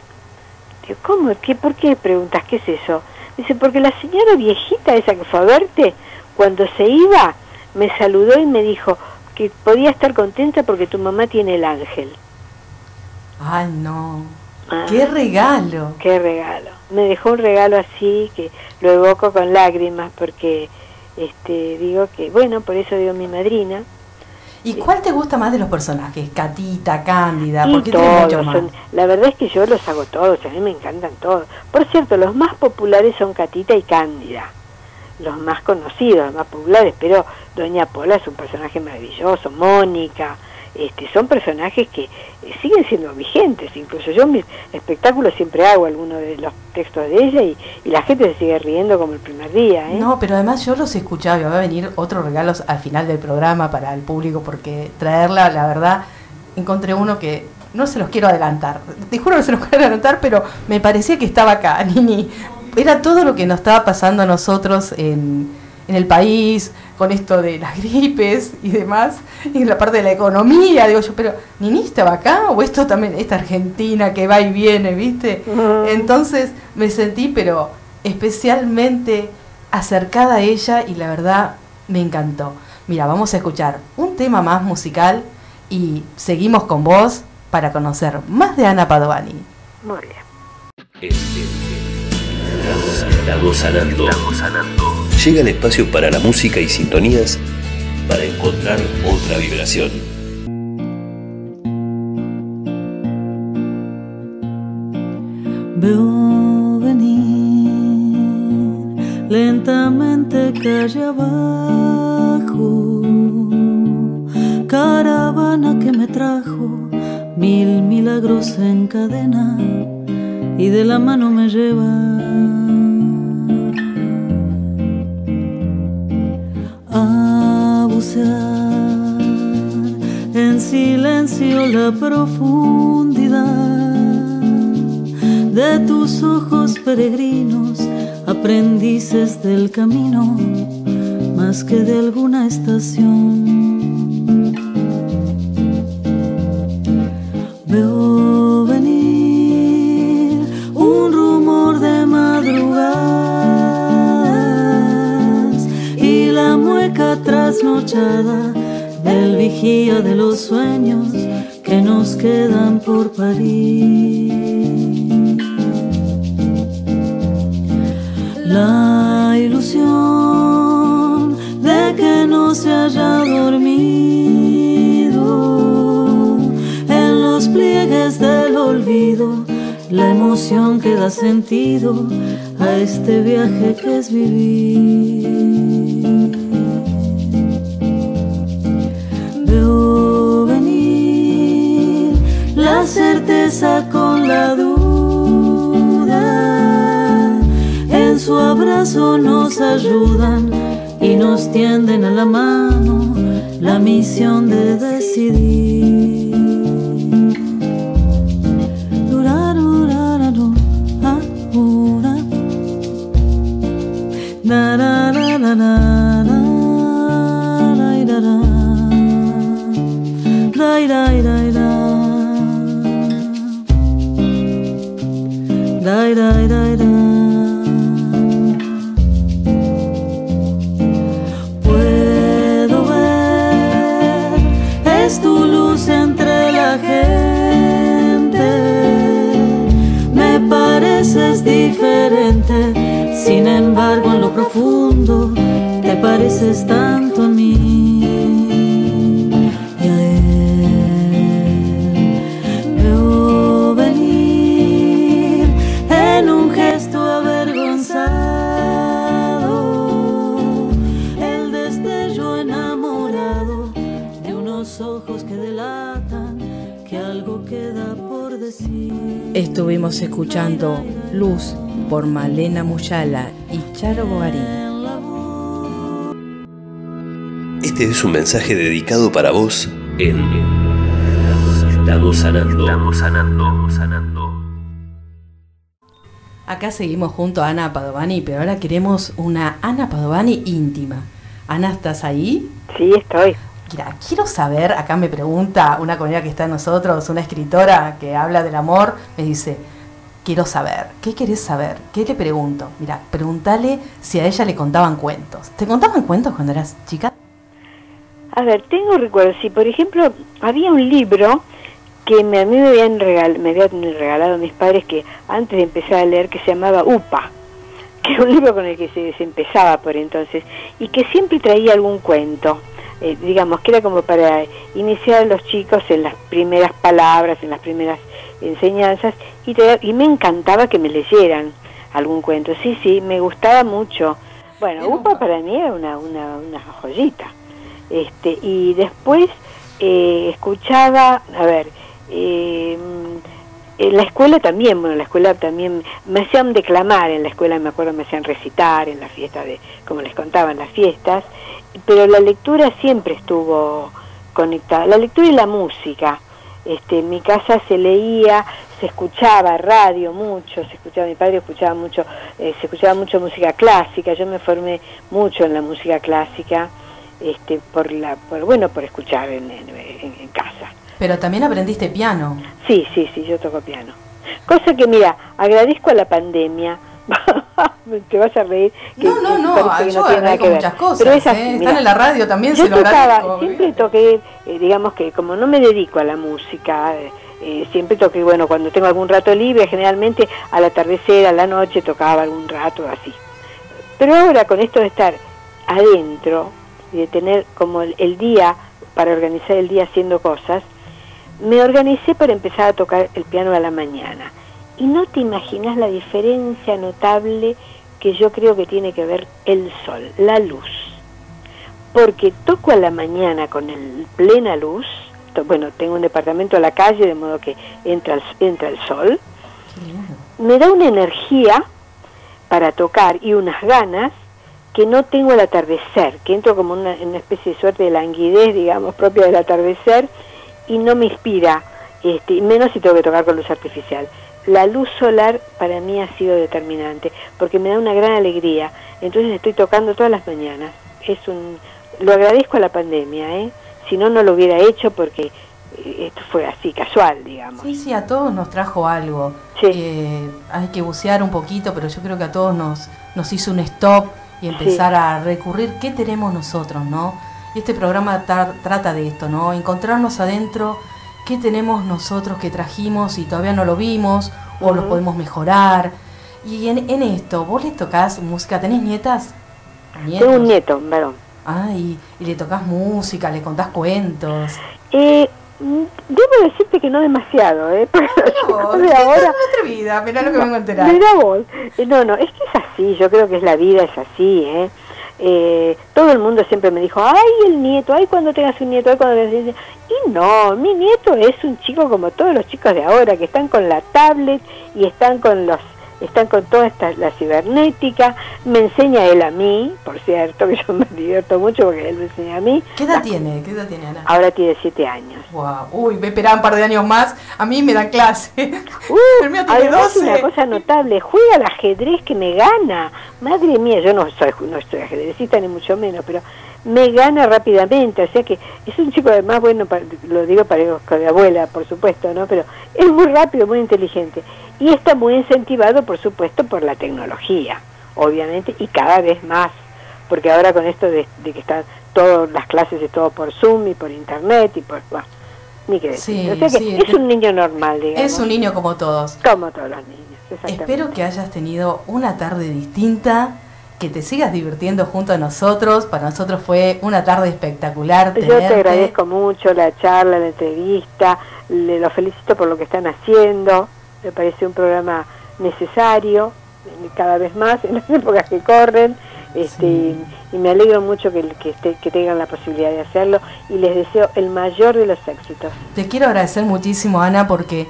Digo, ¿cómo? ¿Qué, ¿Por qué preguntas? ¿Qué es eso? Dice, porque la señora viejita esa que fue a verte, cuando se iba, me saludó y me dijo que podía estar contenta porque tu mamá tiene el ángel. Ay, no. Ah. ¡Qué regalo! ¡Qué regalo! Me dejó un regalo así que lo evoco con lágrimas porque este, digo que, bueno, por eso digo mi madrina. ¿Y cuál te gusta más de los personajes? Catita, Cándida, porque todos, la verdad es que yo los hago todos, a mí me encantan todos. Por cierto, los más populares son Catita y Cándida, los más conocidos, los más populares, pero Doña Pola es un personaje maravilloso, Mónica, este, son personajes que eh, siguen siendo vigentes, incluso yo en mis espectáculos siempre hago algunos de los textos de ella y, la gente se sigue riendo como el primer día. ¿eh? No, pero además yo los he escuchado y va a venir otros regalos al final del programa para el público porque traerla, la verdad, encontré uno que no se los quiero adelantar, te juro que se los quiero adelantar, pero me parecía que estaba acá, Nini. Era todo lo que nos estaba pasando a nosotros en en el país, con esto de las gripes y demás, y la parte de la economía, digo yo, pero ¿Nini estaba acá? ¿O esto también, esta Argentina que va y viene, viste? Entonces me sentí, pero especialmente acercada a ella y la verdad me encantó. Mira, vamos a escuchar un tema más musical y seguimos con vos para conocer más de Ana Padovani. Muy bien. Estamos sanando. Estamos sanando llega el espacio para la música y sintonías para encontrar otra vibración. Veo venir lentamente calle abajo, caravana que me trajo mil milagros en cadena y de la mano me lleva en silencio la profundidad de tus ojos peregrinos, aprendices del camino, más que de alguna estación. Veo trasnochada del vigía de los sueños que nos quedan por parir. La ilusión de que no se haya dormido en los pliegues del olvido, la emoción que da sentido a este viaje que es vivir. Con la duda. En su abrazo nos ayudan y nos tienden a la mano la misión de decidir. Ah, diferente, Luz por Malena Muyala y Charo Bogarín. Este es un mensaje dedicado para vos en Estamos sanando. Estamos sanando. Estamos sanando. Acá seguimos junto a Ana Padovani, pero ahora queremos una Ana Padovani íntima. Ana, ¿estás ahí? Sí, estoy. Mira, quiero saber, acá me pregunta una comunidad que está en nosotros, una escritora que habla del amor, me dice, quiero saber, ¿qué querés saber? ¿Qué le pregunto? Mira, pregúntale si a ella le contaban cuentos. ¿Te contaban cuentos cuando eras chica? A ver, tengo recuerdos. Si, por ejemplo, había un libro que me, a mí me habían, regal, me habían regalado mis padres que antes de empezar a leer, que se llamaba UPA, que era un libro con el que se, empezaba por entonces, y que siempre traía algún cuento. Eh, digamos que era como para iniciar a los chicos en las primeras palabras, en las primeras enseñanzas, y, traía- y me encantaba que me leyeran algún cuento. Sí, sí, me gustaba mucho. Bueno, UPA para mí era una, una, una joyita. Este, y después eh, escuchaba, a ver, eh, en la escuela también, bueno, en la escuela también me hacían declamar, en la escuela me acuerdo me hacían recitar, en la fiesta de, como les contaba, en las fiestas, pero la lectura siempre estuvo conectada, la lectura y la música. Este, en mi casa se leía, se escuchaba radio mucho, se escuchaba, mi padre escuchaba mucho, eh, se escuchaba mucho música clásica, yo me formé mucho en la música clásica, este, por la, por, bueno, por escuchar en, en- en- en casa. Pero también aprendiste piano. Sí, sí, sí, yo toco piano. Cosa que, mira, agradezco a la pandemia. Te vas a reír. Que, No, no, no, que yo tiene nada agradezco que ver. muchas cosas, Pero es así, ¿eh? mira. Están en la radio también, Yo se lo tocaba, siempre toqué, eh, digamos que como no me dedico a la música, eh, eh, siempre toqué, bueno, cuando tengo algún rato libre, generalmente al atardecer, a la noche, tocaba algún rato así. Pero ahora con esto de estar adentro y de tener como el, el día para organizar el día haciendo cosas, me organicé para empezar a tocar el piano a la mañana. Y no te imaginas la diferencia notable que yo creo que tiene que ver el sol, la luz. Porque toco a la mañana con el plena luz, bueno, tengo un departamento a la calle de modo que entra el, entra el sol, me da una energía para tocar y unas ganas que no tengo al atardecer, que entro como una, en una especie de suerte de languidez, digamos, propia del atardecer, y no me inspira, este, menos si tengo que tocar con luz artificial. La luz solar para mí ha sido determinante, porque me da una gran alegría. Entonces estoy tocando todas las mañanas. Es un, lo agradezco a la pandemia, ¿eh? Si no, no lo hubiera hecho porque eh, esto fue así, casual, digamos. Sí, sí, a todos nos trajo algo. Eh, hay que bucear un poquito, pero yo creo que a todos nos, nos hizo un stop y empezar a recurrir qué tenemos nosotros, ¿no? Y este programa trata de esto, ¿no? Encontrarnos adentro qué tenemos nosotros que trajimos y todavía no lo vimos o lo Ujú. podemos mejorar. Y en, en esto, ¿vos le tocas música? ¿Tenés nietas? Tengo un nieto, varón. Ah, y, y le tocas música, le contás cuentos. Eh, debo decirte que no demasiado, ¿eh? De ahora... atrevida, mirá lo que vengo a enterar. Mirá vos. Eh, No, no, es que es así, yo creo que es la vida, es así, ¿eh? Eh, todo el mundo siempre me dijo, ay, el nieto, ay, cuando tengas un nieto, ay, cuando tengas un nieto. Y no, mi nieto es un chico como todos los chicos de ahora, que están con la tablet y están con los están con toda esta la cibernética, me enseña él a mí, por cierto, que yo me divierto mucho porque él me enseña a mí. ¿Qué edad tiene? ¿Qué edad tiene Ana? Ahora tiene siete años. Wow. Uy, me esperaba un par de años más. A mí me dan clase. tiene Además, 12. una cosa notable, juega al ajedrez que me gana. Madre mía, yo no soy, no soy ajedrecista ni mucho menos, pero me gana rápidamente. O sea que es un chico además, bueno, pa- lo digo para mi abuela, por supuesto, ¿no? Pero es muy rápido, muy inteligente. Y está muy incentivado, por supuesto, por la tecnología, obviamente, y cada vez más. Porque ahora con esto de, de que están todas las clases de todo por Zoom y por Internet y por... Bueno, ni que decir. Sí, o sea que sí, es un niño normal, digamos. Es un niño como todos. Como todos los niños. exactamente. Espero que hayas tenido una tarde distinta, que te sigas divirtiendo junto a nosotros. Para nosotros fue una tarde espectacular. Yo te agradezco mucho la charla, la entrevista, le los felicito por lo que están haciendo. Me parece un programa necesario, cada vez más en las épocas que corren. Este, y, y me alegro mucho que, que, esté- que tengan la posibilidad de hacerlo y les deseo el mayor de los éxitos. Te quiero agradecer muchísimo, Ana, porque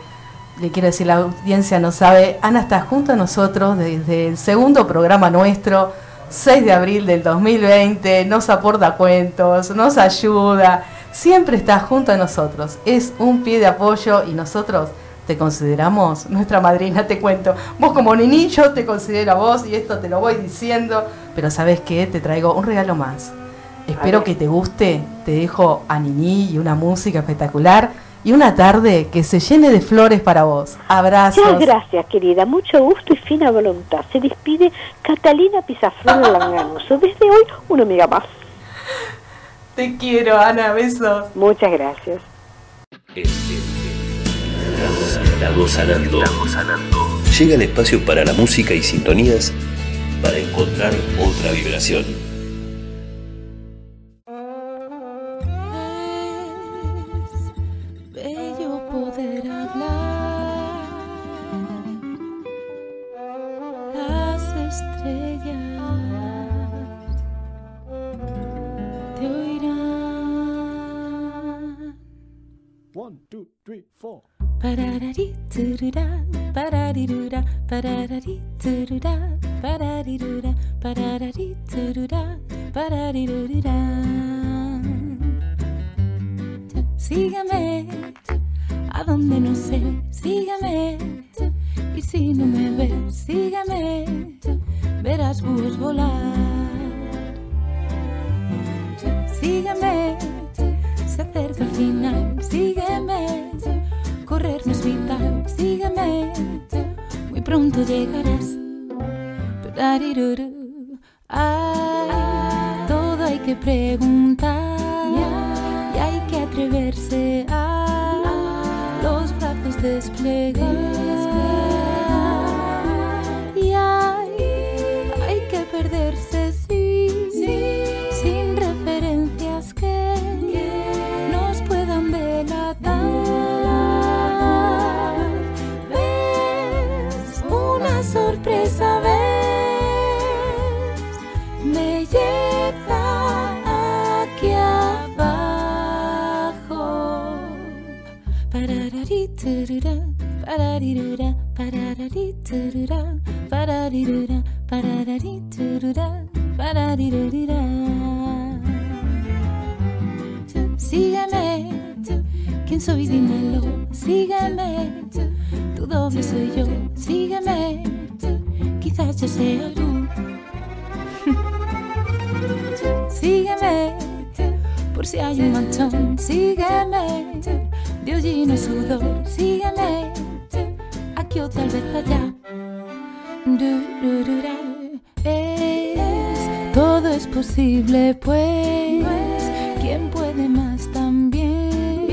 le quiero decir, la audiencia no sabe, Ana está junto a nosotros desde el segundo programa nuestro, 6 de abril del 2020, nos aporta cuentos, nos ayuda, siempre está junto a nosotros, es un pie de apoyo y nosotros te consideramos nuestra madrina, te cuento, vos como niño yo te considero a vos y esto te lo voy diciendo, pero sabes qué, te traigo un regalo más. Espero que te guste. Te dejo a Nini y una música espectacular y una tarde que se llene de flores para vos. Abrazos. Muchas gracias, querida. Mucho gusto y fina voluntad. Se despide Catalina Pizaflor Langanuso. Desde hoy, una amiga más. Te quiero, Ana. Besos. Muchas gracias. Estamos sanando. Estamos sanando. Llega el espacio para la música y sintonías para encontrar otra vibración. Sígueme a donde no sé, sígueme. Y si no me ves, sígueme, verás búhos volar. Sígueme, se acerca el final, no es vital, sígueme. Muy pronto llegarás. Ay, todo hay que preguntar y hay que atreverse a los brazos desplegar. Sígueme, ¿quién soy? Dímelo, sígueme, tu doble soy yo, sígueme, quizás yo sea tú. Sígueme, por si hay un manchón, sígueme, de hollín y sudor, sígueme, aquí o tal vez allá. Es, todo es posible, pues, quien puede más también,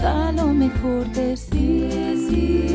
da lo mejor de sí.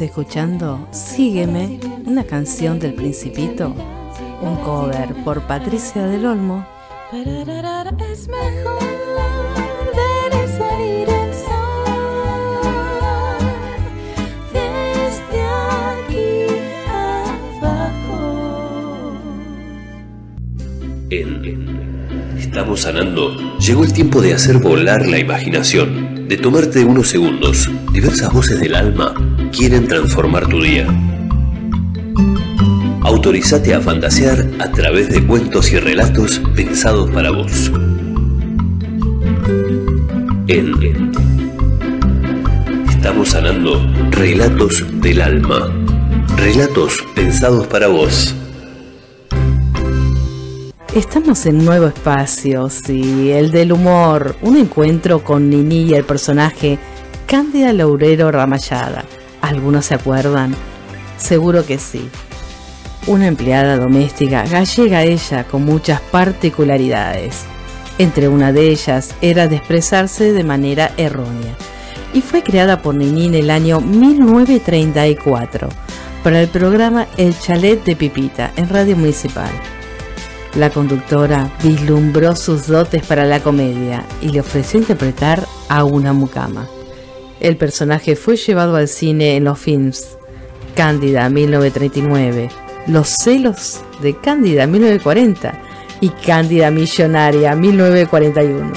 Escuchando Sígueme, una canción del Principito, un cover por Patricia del Olmo. Es mejor ver salir el sol desde aquí abajo. En Estamos sanando. Llegó el tiempo de hacer volar la imaginación, de tomarte unos segundos. Diversas voces del alma quieren transformar tu día. Autorizate a fantasear a través de cuentos y relatos pensados para vos. En Estamos sanando relatos del alma. Relatos pensados para vos. Estamos en nuevo espacio, sí, el del humor, un encuentro con Nini y el personaje Cándida Laurero Ramallada. ¿Algunos se acuerdan? Seguro que sí. Una empleada doméstica gallega ella con muchas particularidades. Entre una de ellas era de expresarse de manera errónea y fue creada por Nini en el año 1934 para el programa El Chalet de Pipita en Radio Municipal. La conductora vislumbró sus dotes para la comedia y le ofreció interpretar a una mucama. El personaje fue llevado al cine en los films Cándida 1939, Los celos de Cándida 1940 y Cándida Millonaria 1941.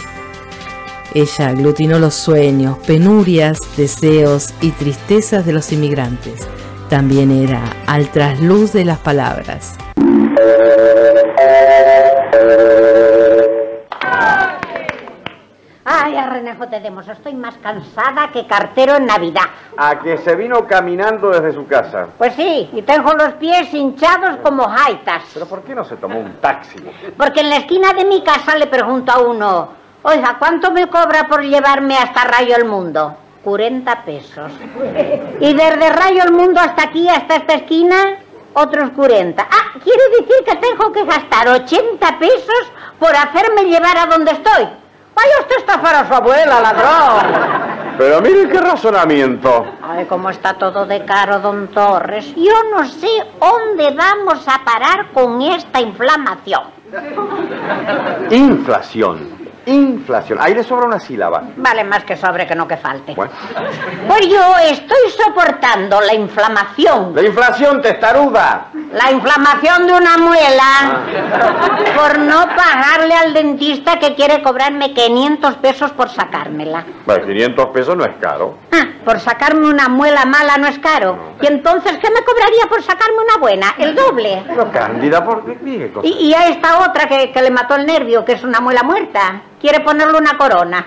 Ella aglutinó los sueños, penurias, deseos y tristezas de los inmigrantes. También era al trasluz de las palabras. Ay, a Renejo te demos, estoy más cansada que cartero en Navidad. A que se vino caminando desde su casa. Pues sí, y tengo los pies hinchados como jaitas. ¿Pero por qué no se tomó un taxi? Porque en la esquina de mi casa le pregunto a uno, oiga, ¿cuánto me cobra por llevarme hasta Rayo el Mundo? 40 pesos. Y desde Rayo el Mundo hasta aquí, hasta esta esquina, otros 40. Ah, quiere decir que tengo que gastar 80 pesos por hacerme llevar a donde estoy. Vaya usted a estafar a su abuela, ladrón. Pero mire qué razonamiento. Ay, cómo está todo de caro, don Torres. Yo no sé dónde vamos a parar con esta inflamación. Inflación. Inflación. Ahí le sobra una sílaba. Vale más que sobre que no que falte. Bueno. Pues yo estoy soportando la inflamación. La inflación testaruda. La inflamación de una muela por no pagarle al dentista que quiere cobrarme 500 pesos por sacármela. Bueno, 500 pesos no es caro. Ah, por sacarme una muela mala no es caro. ¿Y entonces qué me cobraría por sacarme una buena? El doble. Pero Cándida, ¿por qué? Mire, cosa- Y, y a esta otra que, que le mató el nervio, que es una muela muerta, quiere ponerle una corona.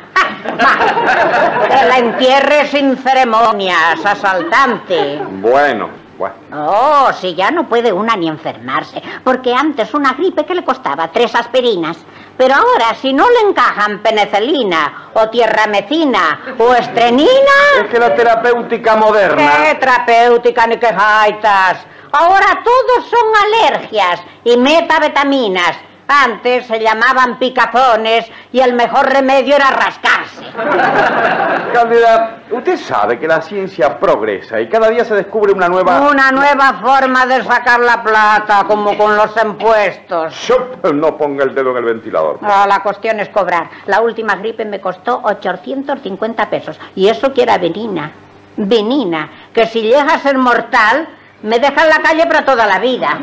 Que la entierre sin ceremonias, asaltante. Bueno, bueno. Oh, si ya no puede una ni enfermarse, porque antes una gripe que le costaba tres aspirinas. Pero ahora, si no le encajan penicilina, o tierramecina, o estrenina... Es que la terapéutica moderna. ¡Qué terapéutica ni qué jaitas! Ahora todos son alergias y metavitaminas. Antes se llamaban picazones y el mejor remedio era rascarse. Cándida, usted sabe que la ciencia progresa y cada día se descubre una nueva... Una nueva forma de sacar la plata, como con los impuestos. Yo, no ponga el dedo en el ventilador. Ah, la cuestión es cobrar. La última gripe me costó 850 pesos. Y eso que era venina. Venina. Que si llega a ser mortal, me deja en la calle para toda la vida.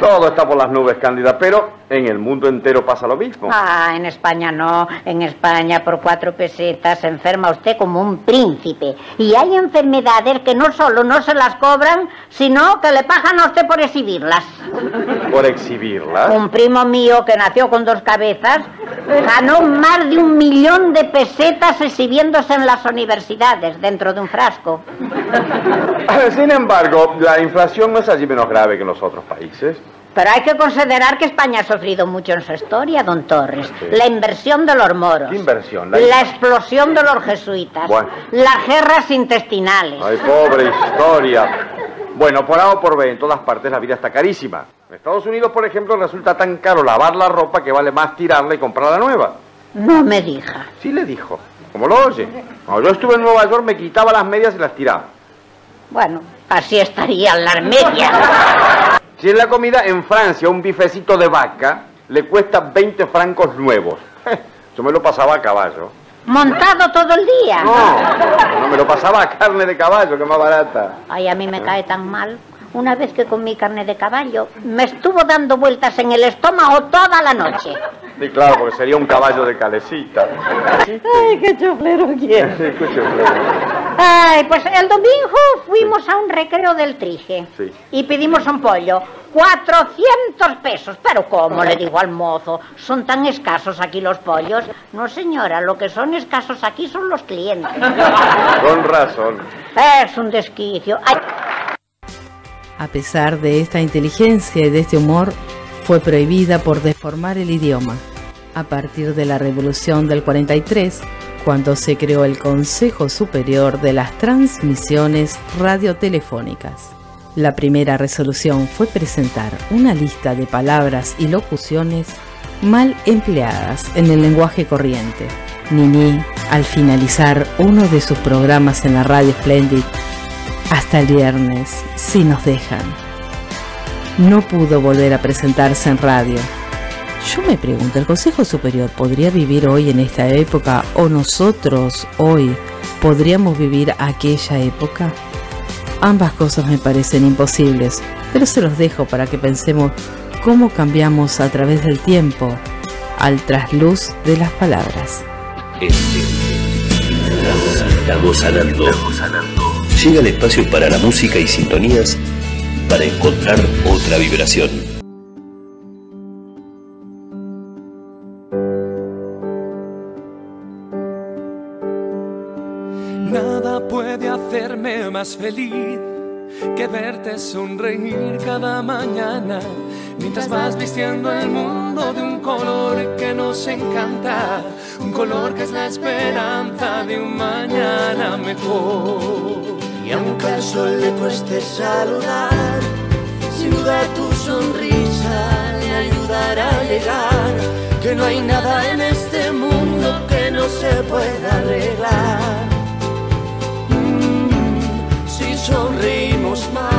Todo está por las nubes, Cándida, pero en el mundo entero pasa lo mismo. Ah, en España no. En España por cuatro pesetas se enferma usted como un príncipe. Y hay enfermedades que no solo no se las cobran, sino que le pagan a usted por exhibirlas. Por exhibirla. Un primo mío que nació con dos cabezas ganó más de un millón de pesetas exhibiéndose en las universidades dentro de un frasco. Sin embargo, la inflación no es allí menos grave que en los otros países. Pero hay que considerar que España ha sufrido mucho en su historia, don Torres. La inversión de los moros. ¿Qué inversión? La- La explosión de los jesuitas. Bueno. Las guerras intestinales. Ay, pobre historia. Bueno, por A o por B, en todas partes la vida está carísima. En Estados Unidos, por ejemplo, resulta tan caro lavar la ropa que vale más tirarla y comprarla nueva. No me diga. Sí le dijo. Como lo oye. Cuando yo estuve en Nueva York me quitaba las medias y las tiraba. Bueno, así estarían las medias. Si en la comida en Francia un bifecito de vaca le cuesta 20 francos nuevos. Yo me lo pasaba a caballo. Montado todo el día. No, no me lo pasaba a carne de caballo, que más barata. Ay, a mí me cae tan mal. Una vez que comí carne de caballo, me estuvo dando vueltas en el estómago toda la noche. Sí, claro, porque sería un caballo de calecita. Ay, qué chuflero quiero. Sí, escuche usted. Ay, pues el domingo fuimos a un recreo del Trige Sí. y pedimos un pollo. 400 pesos. Pero ¿cómo le digo al mozo? ¿Son tan escasos aquí los pollos? No, señora, lo que son escasos aquí son los clientes. Con razón. Es un desquicio. Ay, A pesar de esta inteligencia y de este humor, fue prohibida por deformar el idioma. A partir de la Revolución del 43, cuando se creó el Consejo Superior de las Transmisiones Radiotelefónicas. La primera resolución fue presentar una lista de palabras y locuciones mal empleadas en el lenguaje corriente. Nini, al finalizar uno de sus programas en la radio Splendid, hasta el viernes, si nos dejan. No pudo volver a presentarse en radio. Yo me pregunto, ¿el Consejo Superior podría vivir hoy en esta época o nosotros hoy podríamos vivir aquella época? Ambas cosas me parecen imposibles, pero se los dejo para que pensemos cómo cambiamos a través del tiempo al trasluz de las palabras. Llega el espacio para la música y sintonías para encontrar otra vibración. Nada puede hacerme más feliz que verte sonreír cada mañana mientras vas vistiendo el mundo de un color que nos encanta, un color que es la esperanza de un mañana mejor. Y aunque al sol le cueste saludar, sin duda tu sonrisa le ayudará a llegar. Que no hay nada en este mundo que no se pueda arreglar. Mm, si sonreímos más.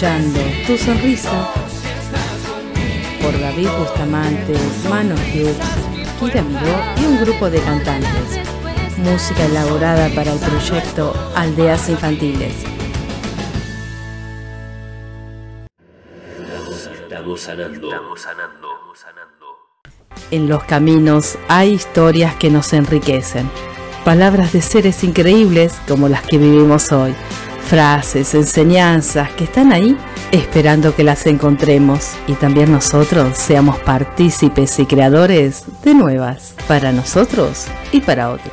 Escuchando Tu Sonrisa por David Bustamante, Mano Hughes, Kira Miró y un grupo de cantantes. Música elaborada para el proyecto Aldeas Infantiles. Estamos sanando. Estamos sanando. En los caminos hay historias que nos enriquecen. Palabras de seres increíbles como las que vivimos hoy. Frases, enseñanzas que están ahí esperando que las encontremos y también nosotros seamos partícipes y creadores de nuevas para nosotros y para otros.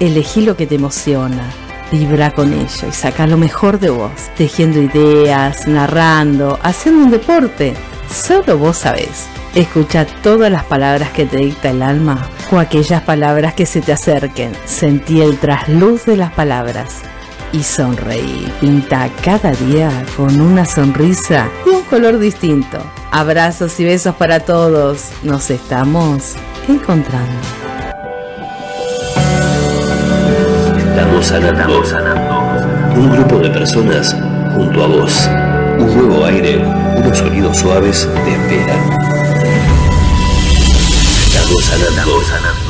Elegí lo que te emociona, vibra con ello y saca lo mejor de vos, tejiendo ideas, narrando, haciendo un deporte. Solo vos sabés. Escucha todas las palabras que te dicta el alma o aquellas palabras que se te acerquen. Sentí el trasluz de las palabras y sonreí. Pinta cada día con una sonrisa de un color distinto. Abrazos y besos para todos. Nos estamos encontrando. Estamos sanando. Un grupo de personas junto a vos. Un nuevo aire, unos sonidos suaves te esperan. Estamos sanando.